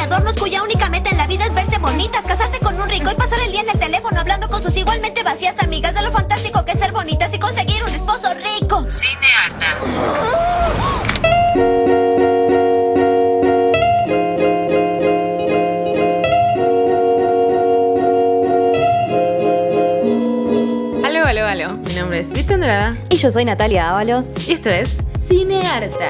Adornos cuya única meta en la vida es verse bonitas, casarse con un rico y pasar el día en el teléfono hablando con sus igualmente vacías amigas de lo fantástico que es ser bonitas y conseguir un esposo rico. Cinearta. Aló, aló, aló. Mi nombre es Vita Andrada Y yo soy Natalia Ábalos. y esto es Cinearta.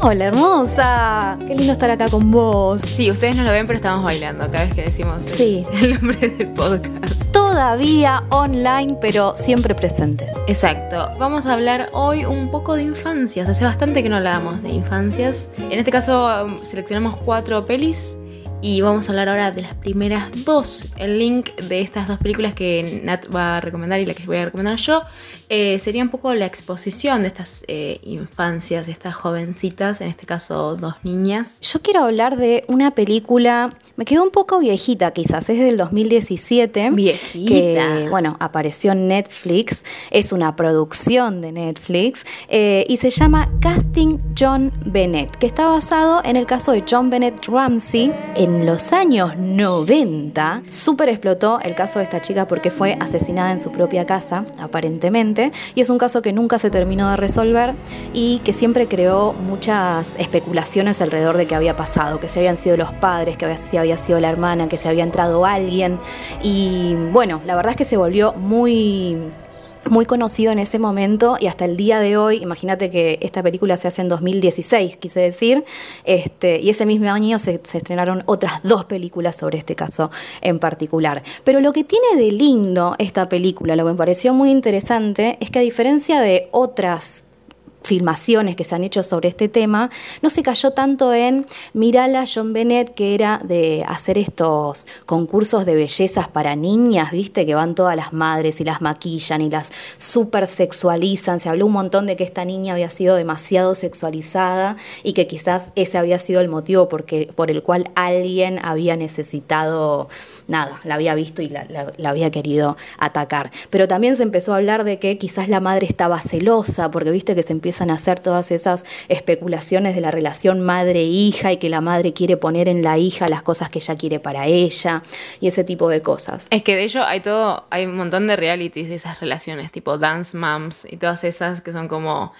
Hola hermosa, qué lindo estar acá con vos. Sí, ustedes no lo ven, pero estamos bailando cada vez que decimos el- Sí. el nombre del podcast. Todavía online, pero siempre presentes. Exacto. Vamos a hablar hoy un poco de infancias. Hace bastante que no hablábamos de infancias. En este caso um, seleccionamos cuatro pelis y vamos a hablar ahora de las primeras dos. El link de estas dos películas que Nat va a recomendar y la que voy a recomendar yo eh, sería un poco la exposición de estas eh, infancias, de estas jovencitas, en este caso dos niñas. Yo quiero hablar de una película, me quedó un poco viejita quizás, es del 2017. Viejita. Que, bueno, apareció en Netflix, es una producción de Netflix eh, y se llama Casting John Bennett, que está basado en el caso de John Bennett Ramsey. En los años 90, súper explotó el caso de esta chica porque fue asesinada en su propia casa, aparentemente, y es un caso que nunca se terminó de resolver y que siempre creó muchas especulaciones alrededor de qué había pasado, que se habían sido los padres, que si había sido la hermana, que se había entrado alguien. Y bueno, la verdad es que se volvió muy muy conocido en ese momento y hasta el día de hoy, imagínate que esta película se hace en 2016, quise decir, este, y ese mismo año se, se estrenaron otras dos películas sobre este caso en particular. Pero lo que tiene de lindo esta película, lo que me pareció muy interesante, es que a diferencia de otras filmaciones que se han hecho sobre este tema, no se cayó tanto en Mirala John Bennett, que era de hacer estos concursos de bellezas para niñas, viste, que van todas las madres y las maquillan y las super sexualizan. Se habló un montón de que esta niña había sido demasiado sexualizada y que quizás ese había sido el motivo porque, por el cual alguien había necesitado, nada, la había visto y la, la- había querido atacar. Pero también se empezó a hablar de que quizás la madre estaba celosa, porque viste que se empiezan a hacer todas esas especulaciones de la relación madre-hija y que la madre quiere poner en la hija las cosas que ella quiere para ella y ese tipo de cosas. Es que de hecho hay todo, hay un montón de realities de esas relaciones, tipo Dance Moms y todas esas que son como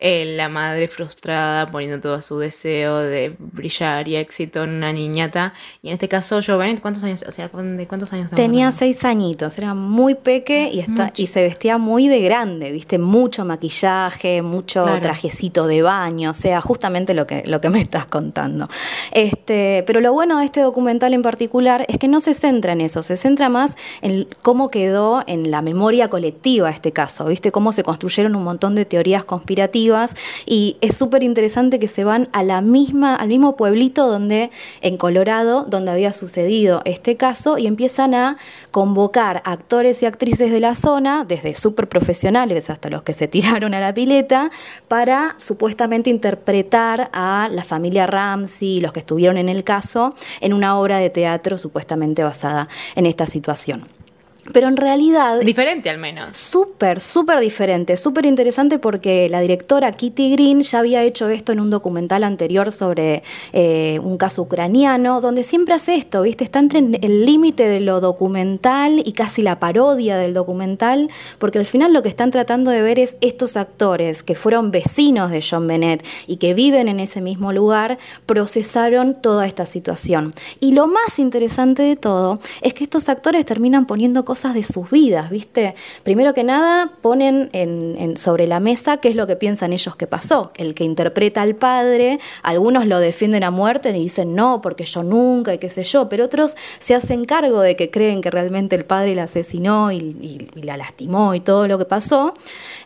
eh, la madre frustrada poniendo todo su deseo de brillar y éxito en una niñata. Y en este caso, Joe Bennett, ¿cuántos años? O sea, ¿de cuántos años Tenía seis añitos, era muy peque y, está, y se vestía muy de grande, viste, mucho maquillaje, mucho Claro. trajecito de baño, o sea, justamente lo que, lo que me estás contando. Este, pero lo bueno de este documental en particular es que no se centra en eso, se centra más en cómo quedó en la memoria colectiva este caso, viste, cómo se construyeron un montón de teorías conspirativas y es súper interesante que se van a la misma, al mismo pueblito donde, en Colorado, donde había sucedido este caso y empiezan a convocar actores y actrices de la zona, desde súper profesionales hasta los que se tiraron a la pileta, para supuestamente interpretar a la familia Ramsey, los que estuvieron en el caso, en una obra de teatro supuestamente basada en esta situación. Pero en realidad Diferente al menos. Súper, súper diferente, súper interesante porque la directora Kitty Green ya había hecho esto en un documental anterior sobre eh, un caso ucraniano, donde siempre hace esto, ¿viste? Está entre el límite de lo documental y casi la parodia del documental, porque al final lo que están tratando de ver es estos actores que fueron vecinos de John Bennett y que viven en ese mismo lugar, procesaron toda esta situación. Y lo más interesante de todo es que estos actores terminan poniendo cosas de sus vidas, ¿viste? Primero que nada, ponen en- en- sobre la mesa qué es lo que piensan ellos que pasó. El que interpreta al padre, algunos lo defienden a muerte y dicen no, porque yo nunca y qué sé yo, pero otros se hacen cargo de que creen que realmente el padre la asesinó y la lastimó y todo lo que pasó,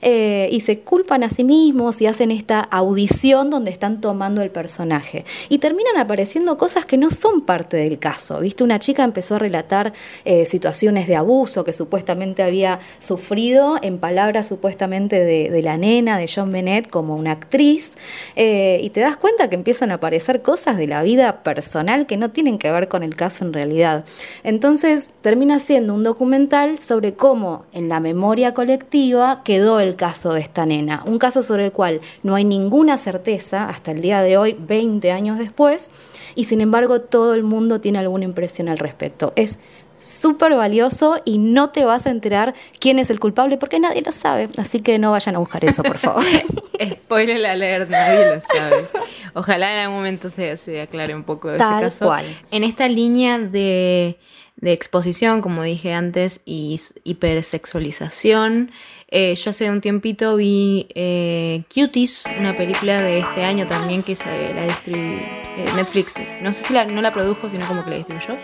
eh, y se culpan a sí mismos y hacen esta audición donde están tomando el personaje. Y terminan apareciendo cosas que no son parte del caso, ¿viste? Una chica empezó a relatar eh, situaciones de abuso, que supuestamente había sufrido, en palabras supuestamente de, la nena, de John Bennett, como una actriz, eh, y te das cuenta que empiezan a aparecer cosas de la vida personal que no tienen que ver con el caso en realidad. Entonces termina siendo un documental sobre cómo en la memoria colectiva quedó el caso de esta nena, un caso sobre el cual no hay ninguna certeza hasta el día de hoy, 20 años después, y sin embargo todo el mundo tiene alguna impresión al respecto. Es súper valioso y no te vas a enterar quién es el culpable porque nadie lo sabe. Así que no vayan a buscar eso, por favor. Spoiler alert, nadie lo sabe. Ojalá en algún momento se, aclare un poco de ese caso. Cual. En esta línea de, exposición, como dije antes, y hipersexualización, eh, yo hace un tiempito vi eh, Cuties, una película de este año también que se la distribuyó eh, Netflix. No sé si la, no la produjo, sino como que la distribuyó.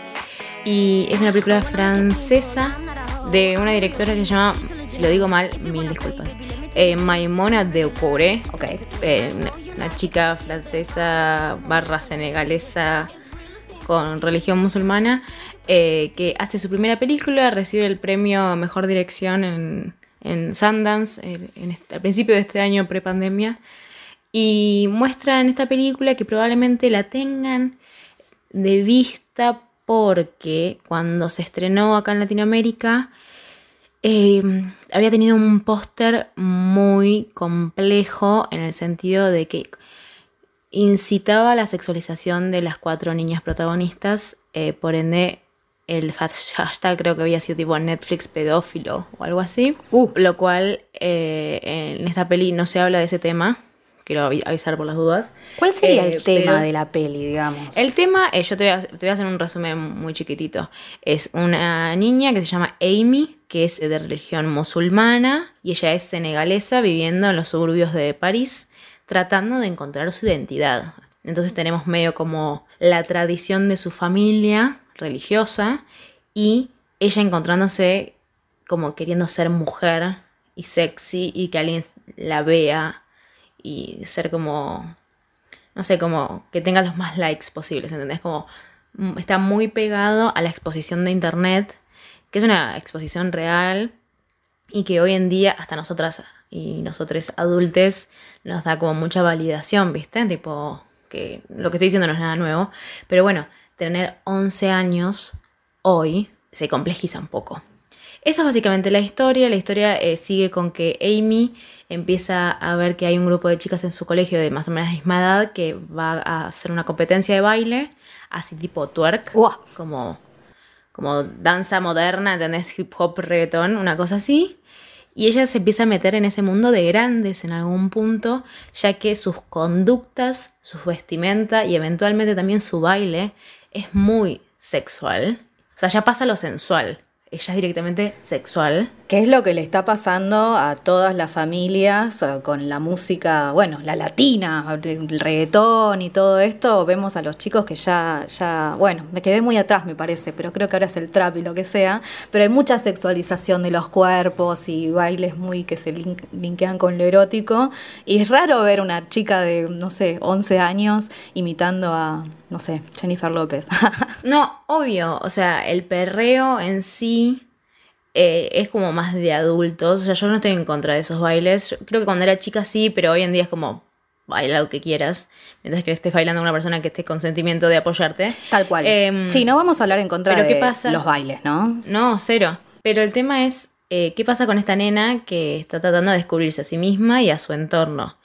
Y es una película francesa de una directora que se llama, si lo digo mal, mil disculpas, eh, Maimona de Ocore. Okay. Eh, una, chica francesa barra senegalesa con religión musulmana eh, que hace su primera película, recibe el premio Mejor Dirección en, en Sundance al principio de este año prepandemia y muestra en esta película que probablemente la tengan de vista porque cuando se estrenó acá en Latinoamérica eh, había tenido un póster muy complejo en el sentido de que incitaba a la sexualización de las cuatro niñas protagonistas, eh, por ende el hashtag creo que había sido tipo Netflix pedófilo o algo así, uh. lo cual eh, en esta peli no se habla de ese tema, quiero avisar por las dudas. ¿Cuál sería el eh, tema de la peli, digamos? El tema, eh, yo te voy, a, hacer un resumen muy chiquitito. Es una niña que se llama Amy, que es de religión musulmana, y ella es senegalesa viviendo en los suburbios de París, tratando de encontrar su identidad. Entonces tenemos medio como la tradición de su familia religiosa y ella encontrándose como queriendo ser mujer y sexy y que alguien la vea y ser como, no sé, como que tenga los más likes posibles, ¿entendés? Como mm, está muy pegado a la exposición de Internet, que es una exposición real y que hoy en día hasta nosotras y nosotros adultos nos da como mucha validación, ¿viste? Tipo, que lo que estoy diciendo no es nada nuevo, pero bueno, tener 11 años hoy se complejiza un poco. Eso es básicamente la historia. La historia eh, sigue con que Amy empieza a ver que hay un grupo de chicas en su colegio de más o menos la misma edad que va a hacer una competencia de baile, así tipo twerk, como, como danza moderna, ¿entendés? Hip hop, reggaeton, una cosa así. Y ella se empieza a meter en ese mundo de grandes en algún punto, ya que sus conductas, su vestimenta y eventualmente también su baile es muy sexual. O sea, ya pasa lo sensual ella es directamente sexual. ¿Qué es lo que le está pasando a todas las familias con la música, bueno, la latina, el reggaetón y todo esto? Vemos a los chicos que ya, ya, bueno, me quedé muy atrás me parece, pero creo que ahora es el trap y lo que sea, pero hay mucha sexualización de los cuerpos y bailes muy que se linkean con lo erótico y es raro ver una chica de, no sé, 11 años imitando a no sé, Jennifer López. no, obvio, o sea, el perreo en sí eh, es como más de adultos, o sea, yo no estoy en contra de esos bailes, creo que cuando era chica sí, pero hoy en día es como baila lo que quieras, mientras que estés bailando a una persona que esté con sentimiento de apoyarte. Tal cual. Em, sí, no vamos a hablar en contra de los bailes, ¿no? No, cero. Pero el tema es, eh, ¿qué pasa con esta nena que está tratando de descubrirse a sí misma y a su entorno?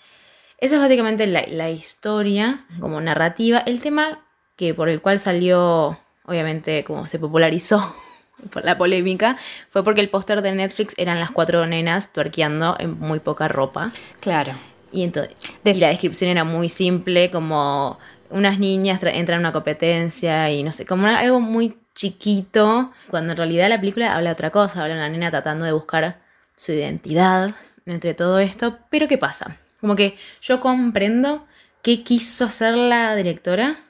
Esa es básicamente la, historia como narrativa. El tema que por el cual salió, obviamente, como se popularizó por la polémica, fue porque el póster de Netflix eran las cuatro nenas tuerqueando en muy poca ropa. Claro. Y, entonces, la descripción era muy simple, como unas niñas entran a una competencia y no sé, como algo muy chiquito, cuando en realidad la película habla de otra cosa, habla de una nena tratando de buscar su identidad entre todo esto. Pero ¿qué pasa? Como que yo comprendo qué quiso hacer la directora.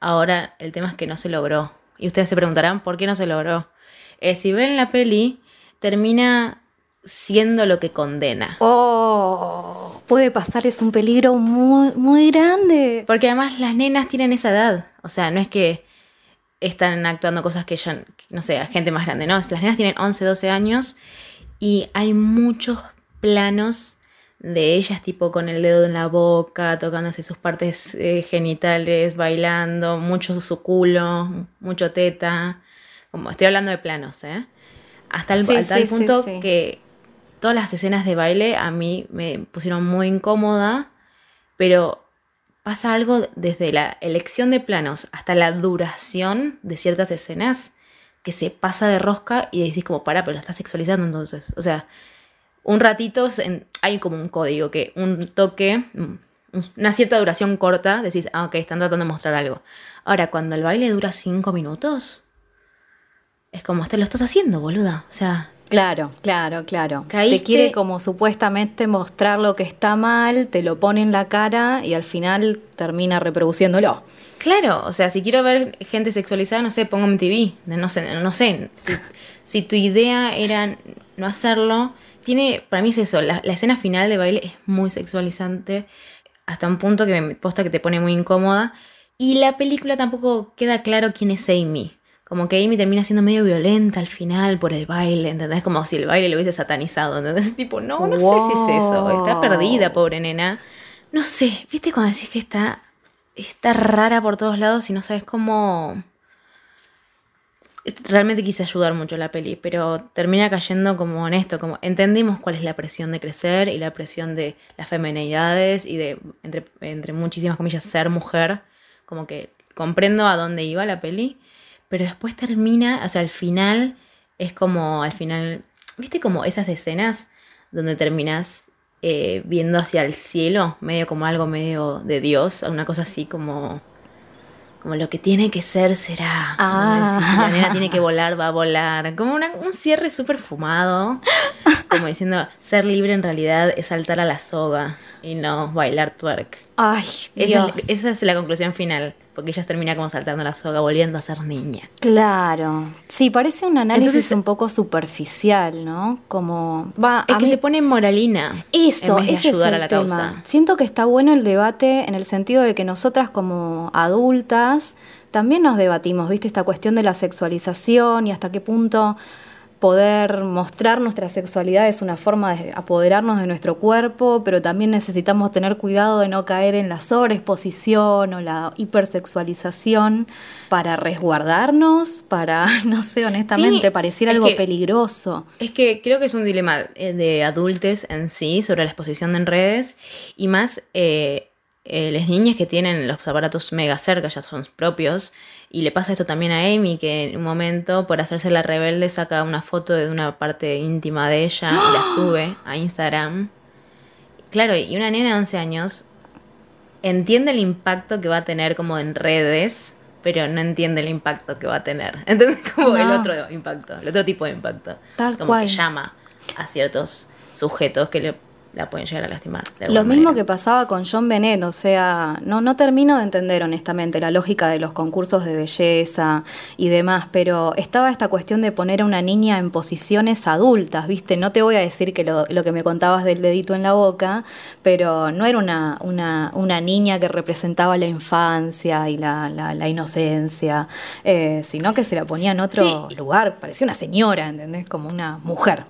Ahora el tema es que no se logró. Y ustedes se preguntarán por qué no se logró. Eh, si ven la peli, termina siendo lo que condena. Oh, puede pasar, es un peligro muy, muy grande. Porque además las nenas tienen esa edad. O sea, no es que están actuando cosas que ya, no sé, gente más grande, ¿no? Las nenas tienen 11, 12 años y hay muchos planos de ellas tipo con el dedo en la boca, tocándose sus partes eh, genitales, bailando, mucho su culo, mucho teta. Como estoy hablando de planos, ¿eh? Hasta el, punto que todas las escenas de baile a mí me pusieron muy incómoda, pero pasa algo desde la elección de planos hasta la duración de ciertas escenas que se pasa de rosca y decís como, para, pero lo estás sexualizando entonces. O sea, un ratito hay como un código que un toque, mm, una cierta duración corta, decís, ah, ok, están tratando de mostrar algo. Ahora, cuando el baile dura cinco minutos, es como, te lo estás haciendo, boluda. O sea, Claro, claro, claro. Te quiere como supuestamente mostrar lo que está mal, te lo pone en la cara y al final termina reproduciéndolo. Claro, o sea, si quiero ver gente sexualizada, no sé, pongo en TV. No sé, no sé. Si, tu idea era no hacerlo, tiene, para mí es eso, la, escena final de baile es muy sexualizante, hasta un punto que me posta que te pone muy incómoda. Y la película tampoco queda claro quién es Amy. Como que Amy termina siendo medio violenta al final por el baile, ¿entendés? Como si el baile lo hubiese satanizado, ¿entendés? Tipo, no, no sé si es eso. Está perdida, pobre nena. No sé, ¿viste cuando decís que está, está rara por todos lados y no sabes cómo... Realmente quise ayudar mucho la peli, pero termina cayendo como en esto, como entendimos cuál es la presión de crecer y la presión de las feminidades y de, entre, entre muchísimas comillas, ser mujer. Como que comprendo a dónde iba la peli pero después termina, o sea, al final es como, al final, ¿viste como esas escenas donde terminas eh, viendo hacia el cielo, medio como algo medio de Dios, una cosa así como como lo que tiene que ser será. Ah. Si la nena tiene que volar, va a volar. Como un cierre súper fumado. Como diciendo, ser libre en realidad es saltar a la soga y no bailar twerk. Ay, Dios. esa es la conclusión final porque ella termina como saltando la soga, volviendo a ser niña. Claro. Sí, parece un análisis un poco superficial, ¿no? Como va es que se pone moralina. Eso, en vez de ayudar a la causa. Siento que está bueno el debate en el sentido de que nosotras como adultas también nos debatimos, ¿viste? Esta cuestión de la sexualización y hasta qué punto poder mostrar nuestra sexualidad es una forma de apoderarnos de nuestro cuerpo, pero también necesitamos tener cuidado de no caer en la sobreexposición o la hipersexualización para resguardarnos, para, no sé, honestamente, parecer algo peligroso. Es que creo que es un dilema de adultos en sí sobre la exposición en redes y más eh, eh, las niñas que tienen los aparatos mega cerca, ya son propios, y le pasa esto también a Amy, que en un momento, por hacerse la rebelde, saca una foto de una parte íntima de ella y la sube a Instagram. Claro, y una nena de 11 años entiende el impacto que va a tener como en redes, pero no entiende el impacto que va a tener. Entonces, como el otro impacto, el otro tipo de impacto. Tal como cual. que llama a ciertos sujetos que le la pueden llegar a lastimar. Lo mismo que pasaba con John Bennett, o sea, no, no termino de entender honestamente la lógica de los concursos de belleza y demás, pero estaba esta cuestión de poner a una niña en posiciones adultas, ¿viste? No te voy a decir que lo, que me contabas del dedito en la boca, pero no era una, una, una niña que representaba la infancia y la, la, inocencia, eh, sino que se la ponía en otro lugar, parecía una señora, ¿entendés? Como una mujer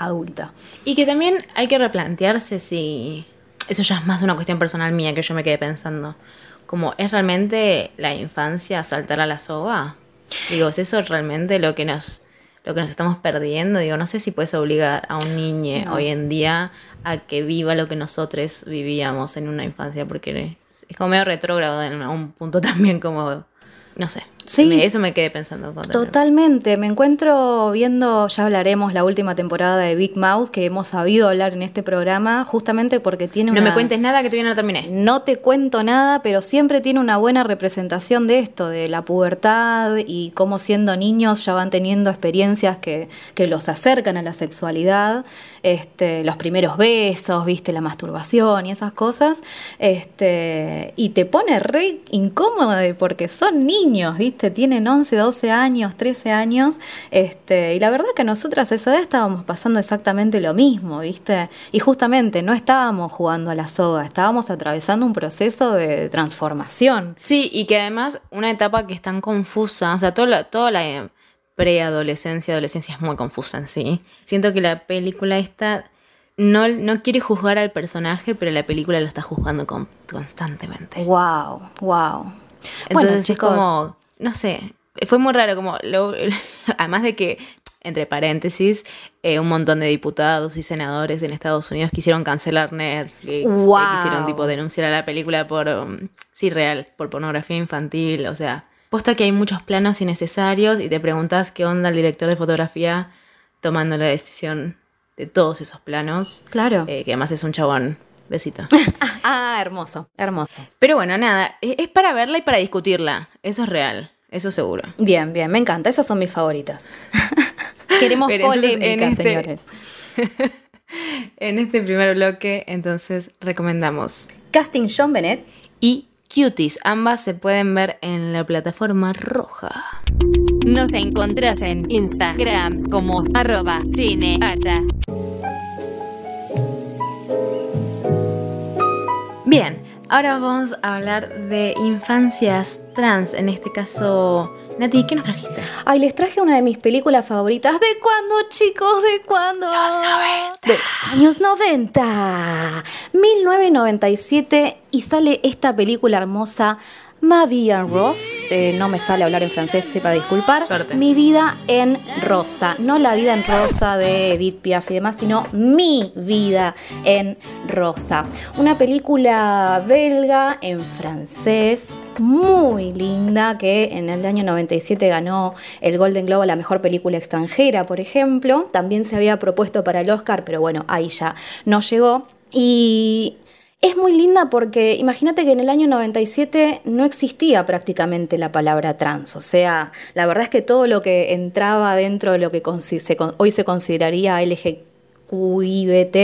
adulta. Y que también hay que replantearse si eso ya es más una cuestión personal mía que yo me quedé pensando. Como, ¿es realmente la infancia saltar a la soga? Digo, ¿es eso realmente lo que nos, lo que nos estamos perdiendo? Digo, no sé si puedes obligar a un niño hoy en día a que viva lo que nosotros vivíamos en una infancia, porque es como medio retrógrado en un punto también como, no sé. Sí, eso me quedé pensando. Totalmente. Me encuentro viendo, ya hablaremos, la última temporada de Big Mouth que hemos sabido hablar en este programa, justamente porque tiene una. No me cuentes nada que todavía no terminé. No te cuento nada, pero siempre tiene una buena representación de esto, de la pubertad y cómo siendo niños ya van teniendo experiencias que, que los acercan a la sexualidad. Este, los primeros besos, viste, la masturbación y esas cosas. Este, y te pone re incómodo porque son niños, viste ¿viste? Tienen 11, 12 años, 13 años, este, y la verdad que nosotras a esa edad estábamos pasando exactamente lo mismo, ¿viste? Y justamente no estábamos jugando a la soga, estábamos atravesando un proceso de transformación. Sí, y que además una etapa que es tan confusa, o sea, toda la, toda la preadolescencia, adolescencia es muy confusa en sí. Siento que la película esta no, no quiere juzgar al personaje, pero la película lo está juzgando con, constantemente. Wow, wow. Entonces es como, no sé, fue muy raro, como, lo- además de que, entre paréntesis, eh, un montón de diputados y senadores en Estados Unidos quisieron cancelar Netflix, Wow. eh, quisieron tipo denunciar a la película por, um, sí, real, por pornografía infantil, o sea, puesto que hay muchos planos innecesarios y te preguntas qué onda el director de fotografía tomando la decisión de todos esos planos, Claro. eh, que además es un chabón. Besito. Ah, hermoso, hermoso. Pero bueno, nada, es es para verla y para discutirla. Eso es real, eso seguro. Bien, bien, me encanta, esas son mis favoritas. Queremos Pero entonces, polémica, en este- señores. En este primer bloque, entonces, recomendamos Casting John Bennett. y Cuties. Ambas se pueden ver en la plataforma roja. Nos encontrás en Instagram como arroba cineata. Bien, ahora vamos a hablar de infancias trans. En este caso, Nati, ¿qué nos trajiste? Ay, les traje una de mis películas favoritas. ¿De cuándo, chicos? ¿De cuándo? Los 90. De los años 90. 1997 y sale esta película hermosa. Ma vie en rose, Eh, no me sale hablar en francés, sepa disculpar. Suerte. Mi vida en rosa, no la vida en rosa de Edith Piaf y demás, sino mi vida en rosa. Una película belga en francés, muy linda, que en el año 97 ganó el Golden Globe a la mejor película extranjera, por ejemplo. También se había propuesto para el Oscar, pero bueno, ahí ya no llegó. Y es muy linda porque imagínate que en el año 97 no existía prácticamente la palabra trans. O sea, la verdad es que todo lo que entraba dentro de lo que hoy se consideraría LGQIBT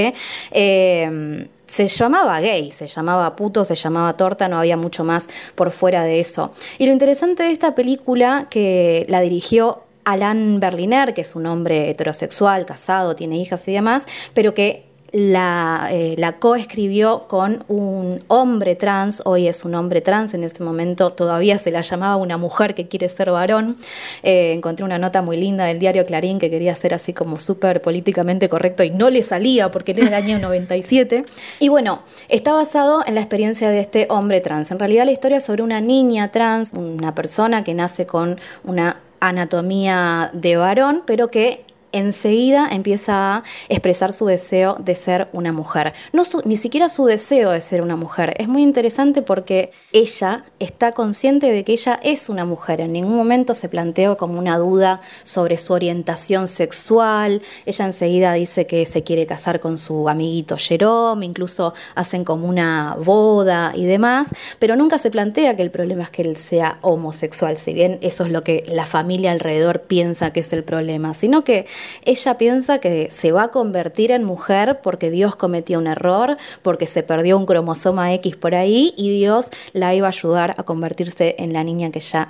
eh, se llamaba gay, se llamaba puto, se llamaba torta, no había mucho más por fuera de eso. Y lo interesante de esta película que la dirigió Alain Berliner, que es un hombre heterosexual, casado, tiene hijas y demás, pero que la, eh, la coescribió con un hombre trans, hoy es un hombre trans, en este momento todavía se la llamaba una mujer que quiere ser varón. Eh, encontré una nota muy linda del diario Clarín que quería ser así como súper políticamente correcto y no le salía porque era el año 97. Y bueno, está basado en la experiencia de este hombre trans. En realidad la historia es sobre una niña trans, una persona que nace con una anatomía de varón, pero que enseguida empieza a expresar su deseo de ser una mujer. No ni siquiera su deseo de ser una mujer. Es muy interesante porque ella está consciente de que ella es una mujer. En ningún momento se planteó como una duda sobre su orientación sexual. Ella enseguida dice que se quiere casar con su amiguito Jerome, incluso hacen como una boda y demás, pero nunca se plantea que el problema es que él sea homosexual, si bien eso es lo que la familia alrededor piensa que es el problema, sino que ella piensa que se va a convertir en mujer porque Dios cometió un error, porque se perdió un cromosoma X por ahí y Dios la iba a ayudar a convertirse en la niña que ella,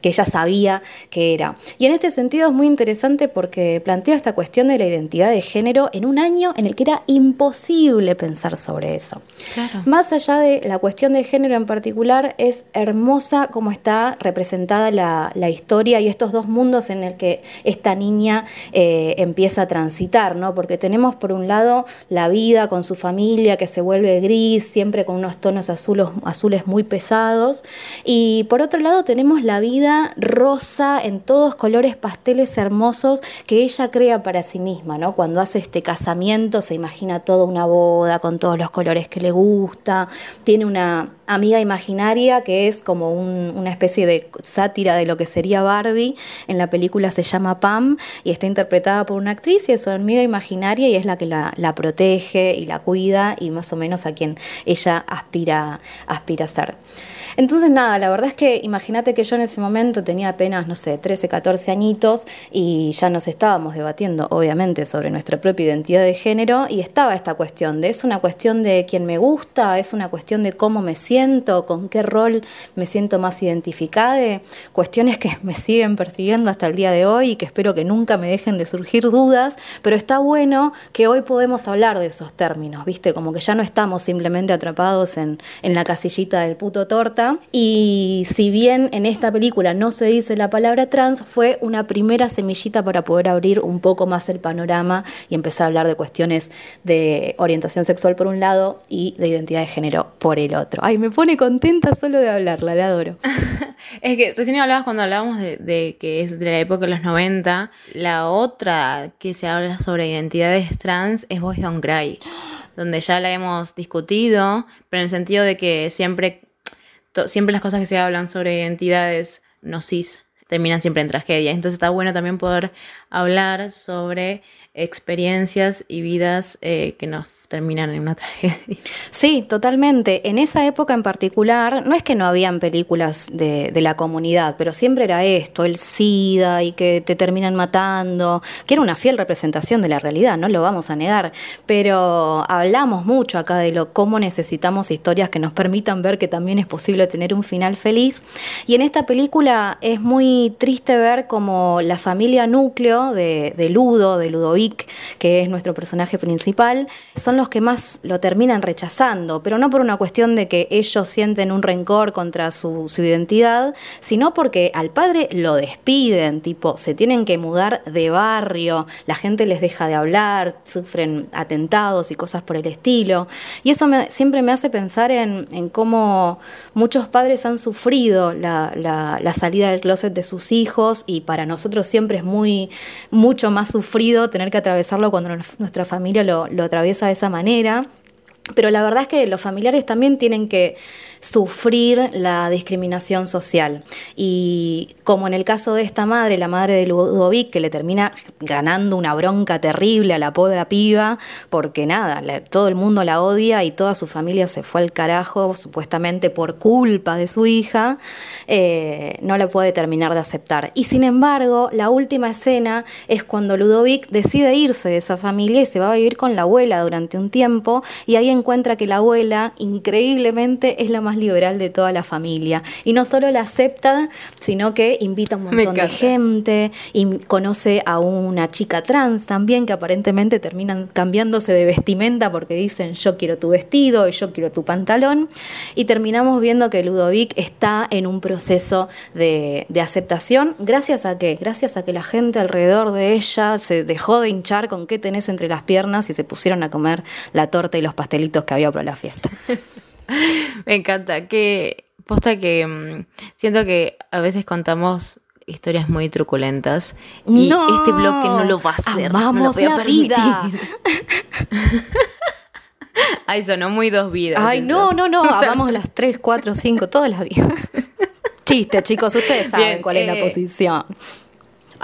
que ella sabía que era. Y en este sentido es muy interesante porque plantea esta cuestión de la identidad de género en un año en el que era imposible pensar sobre eso. Claro. Más allá de la cuestión de género en particular, es hermosa cómo está representada la, la historia y estos dos mundos en el que esta niña eh, empieza a transitar, ¿no? Porque tenemos por un lado la vida con su familia que se vuelve gris, siempre con unos tonos azules, azules muy pesados, y por otro lado tenemos la vida rosa en todos colores pasteles hermosos que ella crea para sí misma, ¿no? Cuando hace este casamiento se imagina toda una boda con todos los colores que le gusta, tiene una amiga imaginaria que es como un- una especie de sátira de lo que sería Barbie, en la película se llama Pam y está interpretada por una actriz y es su amiga imaginaria y es la que la, la protege y la cuida y más o menos a quien ella aspira, aspira a ser. Entonces, nada, la verdad es que imagínate que yo en ese momento tenía apenas, no sé, 13, 14 añitos y ya nos estábamos debatiendo, obviamente, sobre nuestra propia identidad de género y estaba esta cuestión de, es una cuestión de quién me gusta, es una cuestión de cómo me siento, con qué rol me siento más identificada, cuestiones que me siguen persiguiendo hasta el día de hoy y que espero que nunca me dejen de surgir dudas, pero está bueno que hoy podemos hablar de esos términos, ¿viste? Como que ya no estamos simplemente atrapados en, en la casillita del puto torta y si bien en esta película no se dice la palabra trans, fue una primera semillita para poder abrir un poco más el panorama y empezar a hablar de cuestiones de orientación sexual por un lado y de identidad de género por el otro. Ay, me pone contenta solo de hablarla, la adoro. es que recién hablabas cuando hablábamos de, que es de la época de los 90. La otra que se habla sobre identidades trans es Boys Don't Cry, donde ya la hemos discutido, pero en el sentido de que siempre siempre las cosas que se hablan sobre identidades no cis terminan siempre en tragedia. Entonces está bueno también poder hablar sobre experiencias y vidas eh, que nos terminan en una tragedia. Sí, totalmente. En esa época en particular, no es que no habían películas de, la comunidad, pero siempre era esto, el SIDA y que te terminan matando, que era una fiel representación de la realidad, no lo vamos a negar, pero hablamos mucho acá de lo cómo necesitamos historias que nos permitan ver que también es posible tener un final feliz. Y en esta película es muy triste ver como la familia núcleo de, de Ludo, de Ludovic, que es nuestro personaje principal, son los que más lo terminan rechazando, pero no por una cuestión de que ellos sienten un rencor contra su, identidad, sino porque al padre lo despiden, tipo, se tienen que mudar de barrio, la gente les deja de hablar, sufren atentados y cosas por el estilo. Y eso siempre me hace pensar en, cómo muchos padres han sufrido la, salida del closet de sus hijos y para nosotros siempre es mucho más sufrido tener que atravesarlo cuando nuestra familia lo, lo atraviesa de esa manera. Pero la verdad es que los familiares también tienen que sufrir la discriminación social. Y como en el caso de esta madre, la madre de Ludovic, que le termina ganando una bronca terrible a la pobre piba, porque nada, todo el mundo la odia y toda su familia se fue al carajo, supuestamente por culpa de su hija, eh, no la puede terminar de aceptar. Y sin embargo, la última escena es cuando Ludovic decide irse de esa familia y se va a vivir con la abuela durante un tiempo, y ahí encuentra que la abuela, increíblemente, es la más liberal de toda la familia. Y no solo la acepta, sino que invita a un montón de gente y conoce a una chica trans también que aparentemente terminan cambiándose de vestimenta porque dicen yo quiero tu vestido y yo quiero tu pantalón. Y terminamos viendo que Ludovic está en un proceso de, de aceptación. ¿Gracias a qué? Gracias a que la gente alrededor de ella se dejó de hinchar con qué tenés entre las piernas y se pusieron a comer la torta y los pastelitos que había para la fiesta. Me encanta. Que posta que mm, siento que a veces contamos historias muy truculentas y este bloque no lo va a hacer. Amamos no la vida. Ay, sonó muy dos vidas. Ay, no, no, no. Amamos las tres, cuatro, cinco, todas las vidas. Chiste, chicos, ustedes saben cuál es la eh, posición.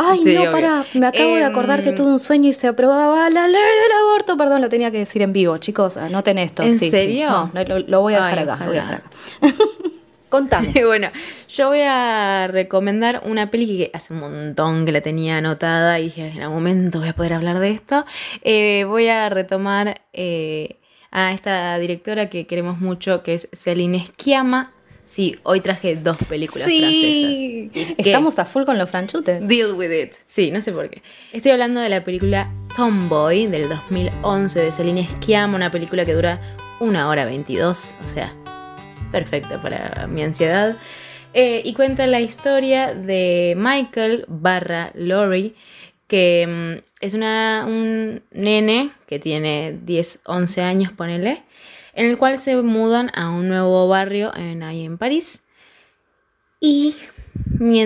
Ay, no, pará, me acabo de acordar que em, tuve un sueño y se aprobaba la ley del aborto. Perdón, lo tenía que decir en vivo, chicos, anoten esto. ¿En serio? No, lo, voy a dejar acá. Lo voy a dejar acá. Contame. bueno, yo voy a recomendar una peli que hace un montón que la tenía anotada y dije, en algún momento voy a poder hablar de esto. Eh, voy a retomar eh, a esta directora que queremos mucho, que es Celine Schiama. Sí, hoy traje dos películas sí. francesas. Estamos a full con los franchutes. Deal with it. Sí, no sé por qué. Estoy hablando de la película Tomboy del 2011 de Celine Schiama, una película que dura una hora 22, o sea, perfecta para mi ansiedad. Eh, y cuenta la historia de Michael barra Lori, que mm, es una, un nene que tiene 10, 11 años, ponele en el cual se mudan a un nuevo barrio en, ahí en París. Y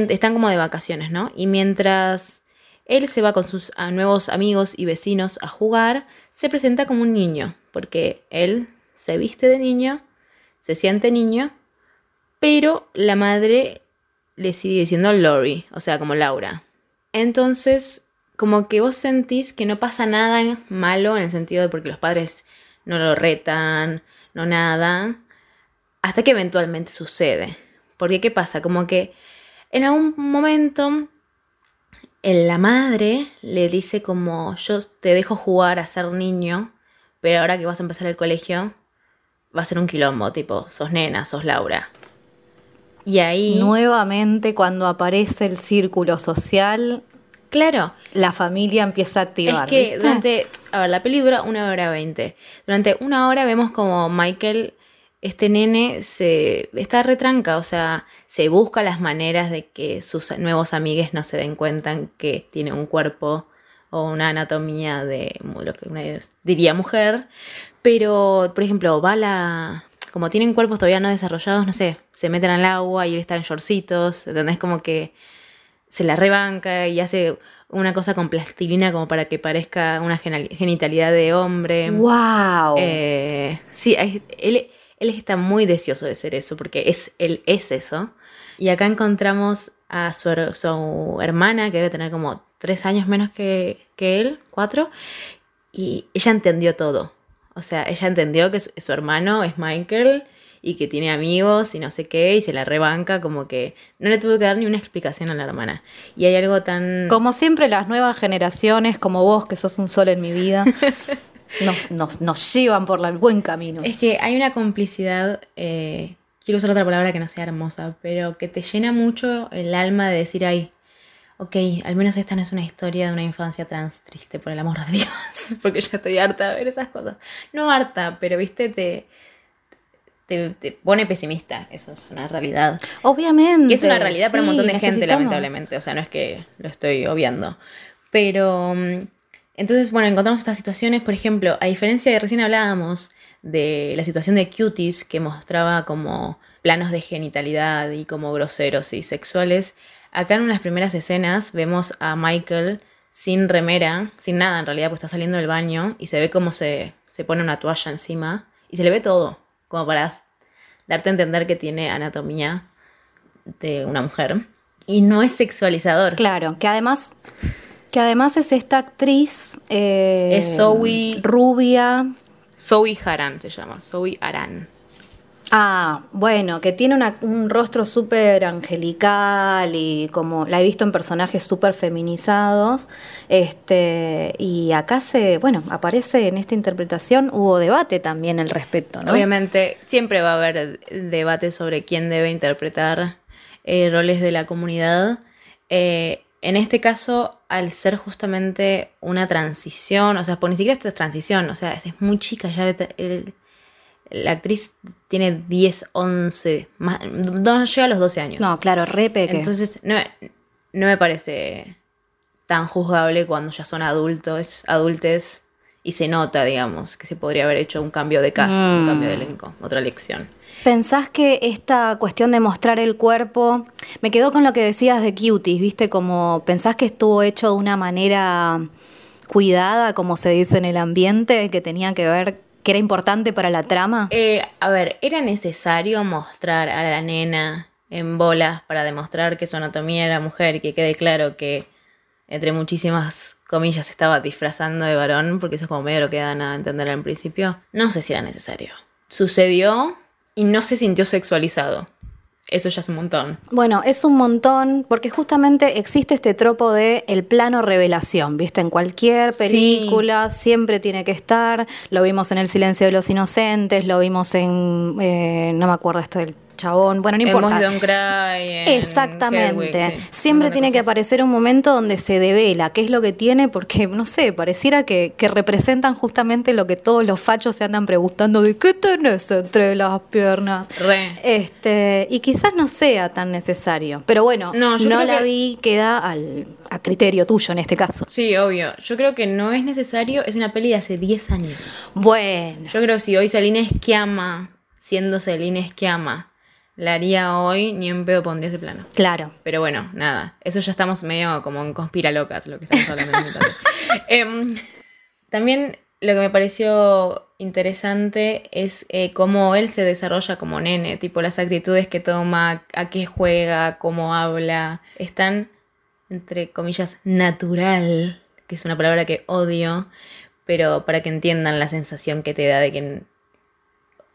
están como de vacaciones, ¿no? Y mientras él se va con sus nuevos amigos y vecinos a jugar, se presenta como un niño, porque él se viste de niño, se siente niño, pero la madre le sigue diciendo Lori, o sea, como Laura. Entonces, como que vos sentís que no pasa nada malo en el sentido de porque los padres no lo retan, no nada, hasta que eventualmente sucede. Porque ¿qué pasa? Como que en algún momento la madre le dice como yo te dejo jugar a ser niño, pero ahora que vas a empezar el colegio va a ser un quilombo, tipo, sos nena, sos Laura. Y ahí... Nuevamente cuando aparece el círculo social, Claro. La familia empieza a activar. Es que durante. A ver, la peli dura una hora veinte. Durante una hora vemos como Michael, este nene, se está retranca, o sea, se busca las maneras de que sus nuevos amigues no se den cuenta que tiene un cuerpo o una anatomía de lo que una diría mujer. Pero, por ejemplo, va la. Como tienen cuerpos todavía no desarrollados, no sé, se meten al agua y él está en shortcitos, ¿entendés? Como que se la rebanca y hace una cosa con plastilina como para que parezca una genitalidad de hombre. ¡Wow! Eh, sí, él, él, está muy deseoso de ser eso, porque es, él es eso. Y acá encontramos a su, su hermana, que debe tener como tres años menos que, que, él, cuatro, y ella entendió todo. O sea, ella entendió que su hermano es Michael y que tiene amigos y no sé qué, y se la rebanca, como que no le tuve que dar ni una explicación a la hermana. Y hay algo tan... Como siempre, las nuevas generaciones, como vos, que sos un sol en mi vida, nos, nos, llevan por el buen camino. Es que hay una complicidad, eh, quiero usar otra palabra que no sea hermosa, pero que te llena mucho el alma de decir, ay, ok, al menos esta no es una historia de una infancia trans triste, por el amor de Dios, porque ya estoy harta de ver esas cosas. No harta, pero viste, te, te, pone pesimista. Eso es una realidad. Obviamente. Que es una realidad para un montón de gente, lamentablemente. O sea, no es que lo estoy obviando. Pero. Mm, entonces, bueno, encontramos estas situaciones, por ejemplo, a diferencia de recién hablábamos de la situación de Cuties, que mostraba como planos de genitalidad y como groseros y sexuales, acá en unas primeras escenas vemos a Michael sin remera, sin nada en realidad, pues está saliendo del baño y se ve como se, se pone una toalla encima y se le ve todo como para darte a entender que tiene anatomía de una mujer. Y no es sexualizador. Claro, que además, que además es esta actriz. Eh, es Zoe. Rubia. Zoe Haran se llama, Zoe Aran. Ah, bueno, que tiene un rostro súper angelical y como la he visto en personajes súper feminizados. Este, y acá se, bueno, aparece en esta interpretación, hubo debate también al respecto, ¿no? Obviamente, siempre va a haber debate sobre quién debe interpretar eh, roles de la comunidad. Eh, en este caso, al ser justamente una transición, o sea, por ni siquiera esta transición, o sea, es muy chica, ya la actriz tiene 10, 11, más, no llega a los 12 años. No, claro, re peque. Entonces, no, no me parece tan juzgable cuando ya son adultos, adultes y se nota, digamos, que se podría haber hecho un cambio de cast, un cambio de mm. elenco, otra lección. ¿Pensás que esta cuestión de mostrar el cuerpo, me quedó con lo que decías de cuties, viste, como pensás que estuvo hecho de una manera cuidada, como se dice en el ambiente, que tenía que ver que era importante para la trama? Eh, a ver, ¿era necesario mostrar a la nena en bolas para demostrar que su anatomía era mujer y que quede claro que, entre muchísimas comillas, estaba disfrazando de varón? Porque eso es como medio lo que dan a entender al principio. No sé si era necesario. Sucedió y no se sintió sexualizado. Eso ya es un montón. Bueno, es un montón porque justamente existe este tropo de el plano revelación, ¿viste? En cualquier película siempre tiene que estar. Lo vimos en El silencio de los inocentes, lo vimos en, eh, no me acuerdo este del chabón. Bueno, no importa. Exactamente. Siempre tiene que aparecer un momento donde se devela qué es lo que tiene, porque, no sé, pareciera que, representan justamente lo que todos los fachos se andan preguntando de qué tenés entre las piernas. Este, y quizás no sea tan necesario. Pero bueno, no, la vi, queda al, a criterio tuyo en este caso. Sí, obvio. Yo creo que no es necesario, es una peli de hace 10 años. Bueno. Yo creo que si hoy Salina Esquiama, siendo Salina Esquiama, la haría hoy, ni en pedo pondría ese plano. Claro. Pero bueno, nada. Eso ya estamos medio como en conspira locas, lo que estamos hablando. eh, también lo que me pareció interesante es eh, cómo él se desarrolla como nene, tipo las actitudes que toma, a qué juega, cómo habla, están, entre comillas, natural que es una palabra que odio, pero para que entiendan la sensación que te da de que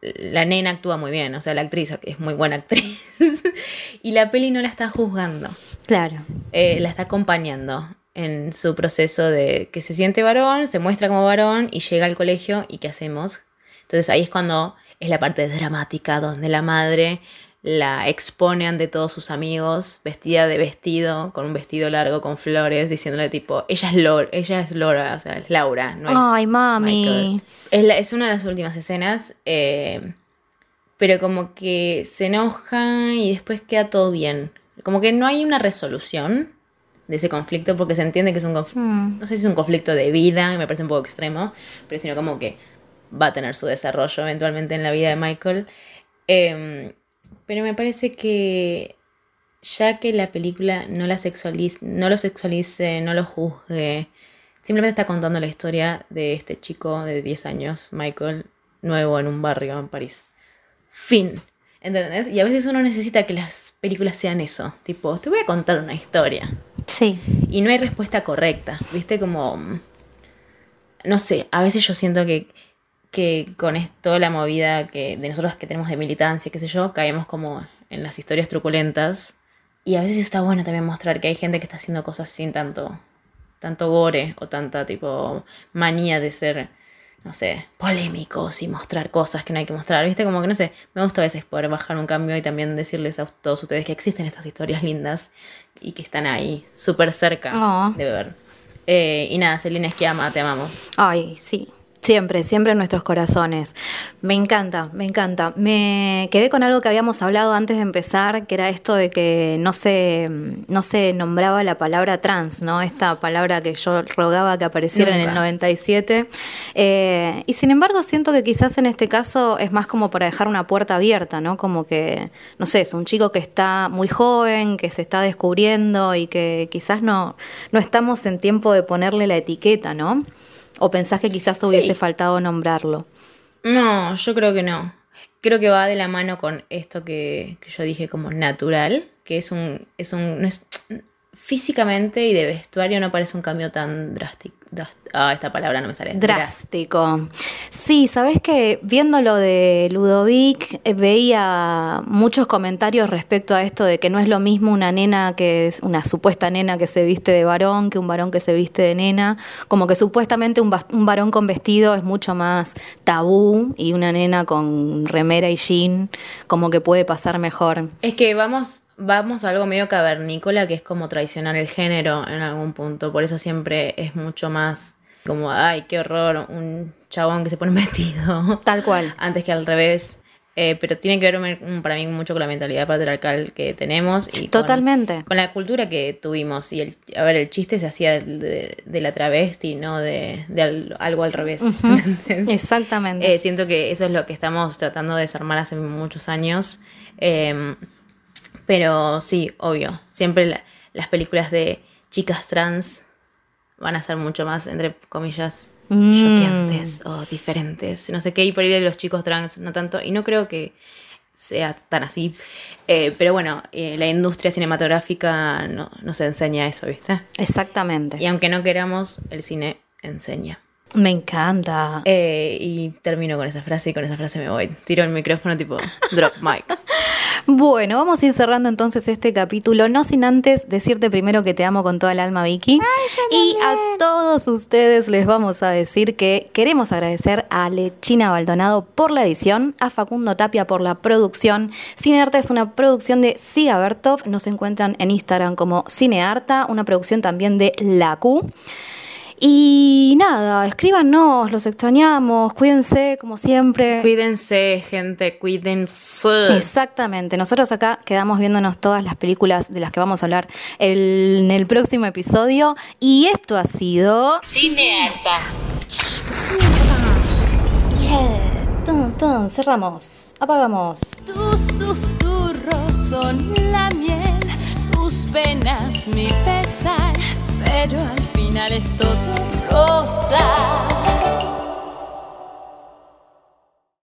la nena actúa muy bien, o sea, la actriz es muy buena actriz. y la peli no la está juzgando. Claro. Eh, la está acompañando en su proceso de que se siente varón, se muestra como varón y llega al colegio y ¿qué hacemos? Entonces ahí es cuando es la parte dramática donde la madre la expone ante todos sus amigos vestida de vestido, con un vestido largo con flores, diciéndole tipo, ella es Laura, ella es Laura, o sea, es Laura, no es Ay, mami. Es, la- es una de las últimas escenas, eh, pero como que se enoja y después queda todo bien. Como que no hay una resolución de ese conflicto porque se entiende que es un conflicto, Mm. no sé si es un conflicto de vida, me parece un poco extremo, pero sino como que va a tener su desarrollo eventualmente en la vida de Michael. Eh, pero me parece que ya que la película no, la sexualice, no lo sexualice, no lo juzgue, simplemente está contando la historia de este chico de 10 años, Michael, nuevo en un barrio en París. Fin. ¿Entendés? Y a veces uno necesita que las películas sean eso. Tipo, te voy a contar una historia. Sí. Y no hay respuesta correcta. ¿Viste? Como. mm, No sé, a veces yo siento que, que con esto, la movida que de nosotros que tenemos de militancia, qué sé yo, caemos como en las historias truculentas. Y a veces está bueno también mostrar que hay gente que está haciendo cosas sin tanto, tanto gore o tanta tipo manía de ser, no sé, polémicos y mostrar cosas que no hay que mostrar. ¿Viste? Como que no sé, me gusta a veces poder bajar un cambio y también decirles a todos ustedes que existen estas historias lindas y que están ahí, súper cerca Oh. de ver. Eh, y nada, Celina Esquiama, te amamos. Ay, sí. Siempre, siempre en nuestros corazones. Me encanta, me encanta. Me quedé con algo que habíamos hablado antes de empezar, que era esto de que no se, no se nombraba la palabra trans, ¿no? Esta palabra que yo rogaba que apareciera en el Nunca. 97. Eh, y sin embargo, siento que quizás en este caso es más como para dejar una puerta abierta, ¿no? Como que, no sé, es un chico que está muy joven, que se está descubriendo y que quizás no, no estamos en tiempo de ponerle la etiqueta, ¿no? ¿O pensás que quizás hubiese Sí. faltado nombrarlo? No, yo creo que no. Creo que va de la mano con esto que, que yo dije como natural, que es un, es un, no es, físicamente y de vestuario no parece un cambio tan drástico. Ah, esta palabra no me sale. Drástico. Sí, sabes que viendo lo de Ludovic eh, veía muchos comentarios respecto a esto de que no es lo mismo una nena que es una supuesta nena que se viste de varón que un varón que se viste de nena, como que supuestamente un, un varón con vestido es mucho más tabú y una nena con remera y jean como que puede pasar mejor. Es que vamos, vamos a algo medio cavernícola que es como traicionar el género en algún punto. Por eso siempre es mucho más como, ay, qué horror, un chabón que se pone un vestido. Tal cual. Antes que al revés. Eh, pero tiene que ver para mí mucho con la mentalidad patriarcal que tenemos y Totalmente. Con, la cultura que tuvimos. Y el, a ver, el chiste se hacía de, de- de la travesti, no de, de al- algo al revés. Exactamente. Eh, siento que eso es lo que estamos tratando de desarmar hace muchos años. Eh, pero sí, obvio. Siempre la- las películas de chicas trans van a ser mucho más, entre comillas, Mm. choqueantes o diferentes. No sé qué, y por ahí de los chicos trans, no tanto. Y no creo que sea tan así. Eh, pero bueno, eh, la industria cinematográfica no, nos enseña eso, ¿viste? Exactamente. Y aunque no queramos, el cine enseña. Me encanta. Eh, y termino con esa frase y con esa frase me voy. Tiro el micrófono tipo drop mic. Bueno, vamos a ir cerrando entonces este capítulo, no sin antes decirte primero que te amo con toda el alma, Vicky. y a todos ustedes les vamos a decir que queremos agradecer a Lechina Baldonado por la edición, a Facundo Tapia por la producción. Cinearta es una producción de Siga Bertov, nos encuentran en Instagram como Cinearta, una producción también de La Q. Y nada, escríbanos, los extrañamos, cuídense como siempre. Cuídense, gente, cuídense. Exactamente. Nosotros acá quedamos viéndonos todas las películas de las que vamos a hablar el- en el próximo episodio. Y esto ha sido. Cine harta. Tun, tun, cerramos. Apagamos. Tus susurros son la miel, tus penas mi pesar, pero al final es todo rosa.